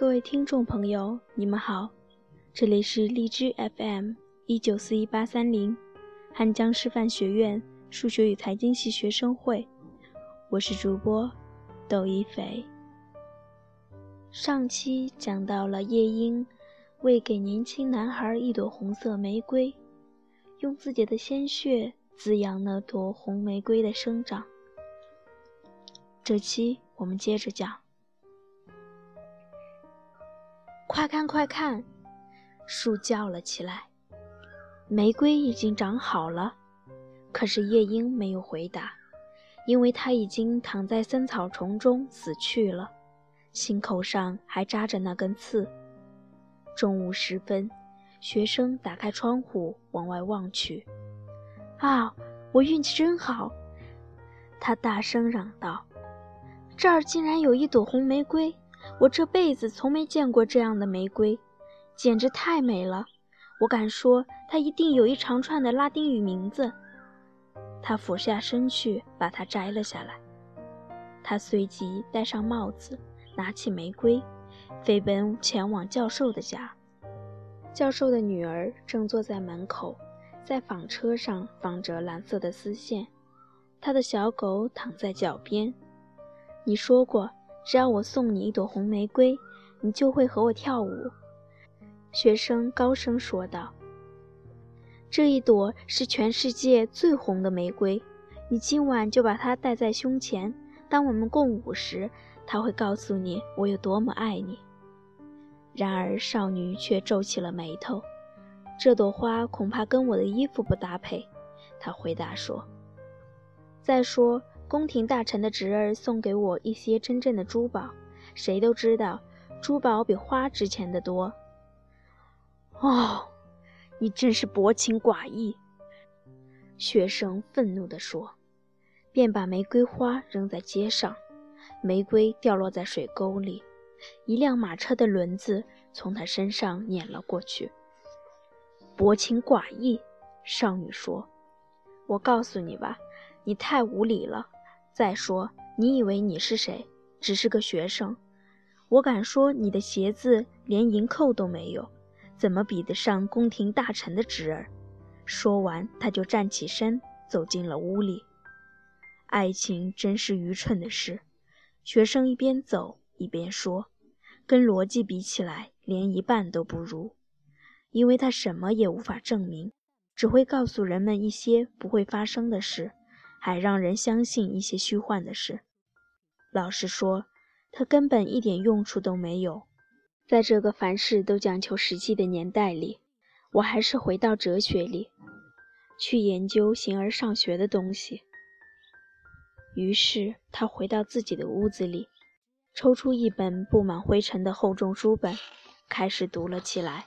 各位听众朋友，你们好，这里是荔枝 FM 一九四一八三零，汉江师范学院数学与财经系学生会，我是主播窦一菲。上期讲到了夜莺为给年轻男孩一朵红色玫瑰，用自己的鲜血滋养那朵红玫瑰的生长。这期我们接着讲。快看快看！树叫了起来。玫瑰已经长好了，可是夜莺没有回答，因为它已经躺在森草丛中死去了，心口上还扎着那根刺。中午时分，学生打开窗户往外望去。啊，我运气真好！他大声嚷道：“这儿竟然有一朵红玫瑰！”我这辈子从没见过这样的玫瑰，简直太美了。我敢说，它一定有一长串的拉丁语名字。他俯下身去，把它摘了下来。他随即戴上帽子，拿起玫瑰，飞奔前往教授的家。教授的女儿正坐在门口，在纺车上纺着蓝色的丝线。他的小狗躺在脚边。你说过。只要我送你一朵红玫瑰，你就会和我跳舞。”学生高声说道。“这一朵是全世界最红的玫瑰，你今晚就把它戴在胸前。当我们共舞时，它会告诉你我有多么爱你。”然而，少女却皱起了眉头。“这朵花恐怕跟我的衣服不搭配。”她回答说。“再说。”宫廷大臣的侄儿送给我一些真正的珠宝，谁都知道，珠宝比花值钱的多。哦，你真是薄情寡义！学生愤怒地说，便把玫瑰花扔在街上，玫瑰掉落在水沟里，一辆马车的轮子从他身上碾了过去。薄情寡义，少女说：“我告诉你吧，你太无礼了。”再说，你以为你是谁？只是个学生。我敢说，你的鞋子连银扣都没有，怎么比得上宫廷大臣的侄儿？说完，他就站起身，走进了屋里。爱情真是愚蠢的事。学生一边走一边说：“跟逻辑比起来，连一半都不如，因为他什么也无法证明，只会告诉人们一些不会发生的事。”还让人相信一些虚幻的事。老实说，它根本一点用处都没有。在这个凡事都讲求实际的年代里，我还是回到哲学里，去研究形而上学的东西。于是他回到自己的屋子里，抽出一本布满灰尘的厚重书本，开始读了起来。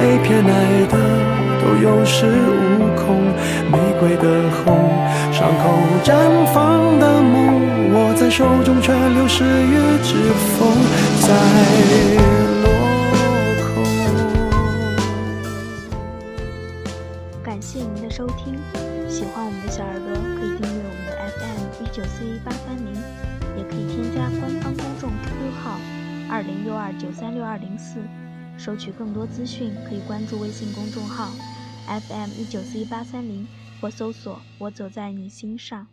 被偏爱的都有恃无恐。玫瑰的红，伤口绽放的梦，握在手中却流失于指缝，在落空。感谢您的收听。喜欢我们的小耳朵，可以订阅我们的 FM 一九四一八三零，也可以添加官方公众 QQ 号二零六二九三六二零四，收取更多资讯可以关注微信公众号 FM 一九四一八三零或搜索“我走在你心上”。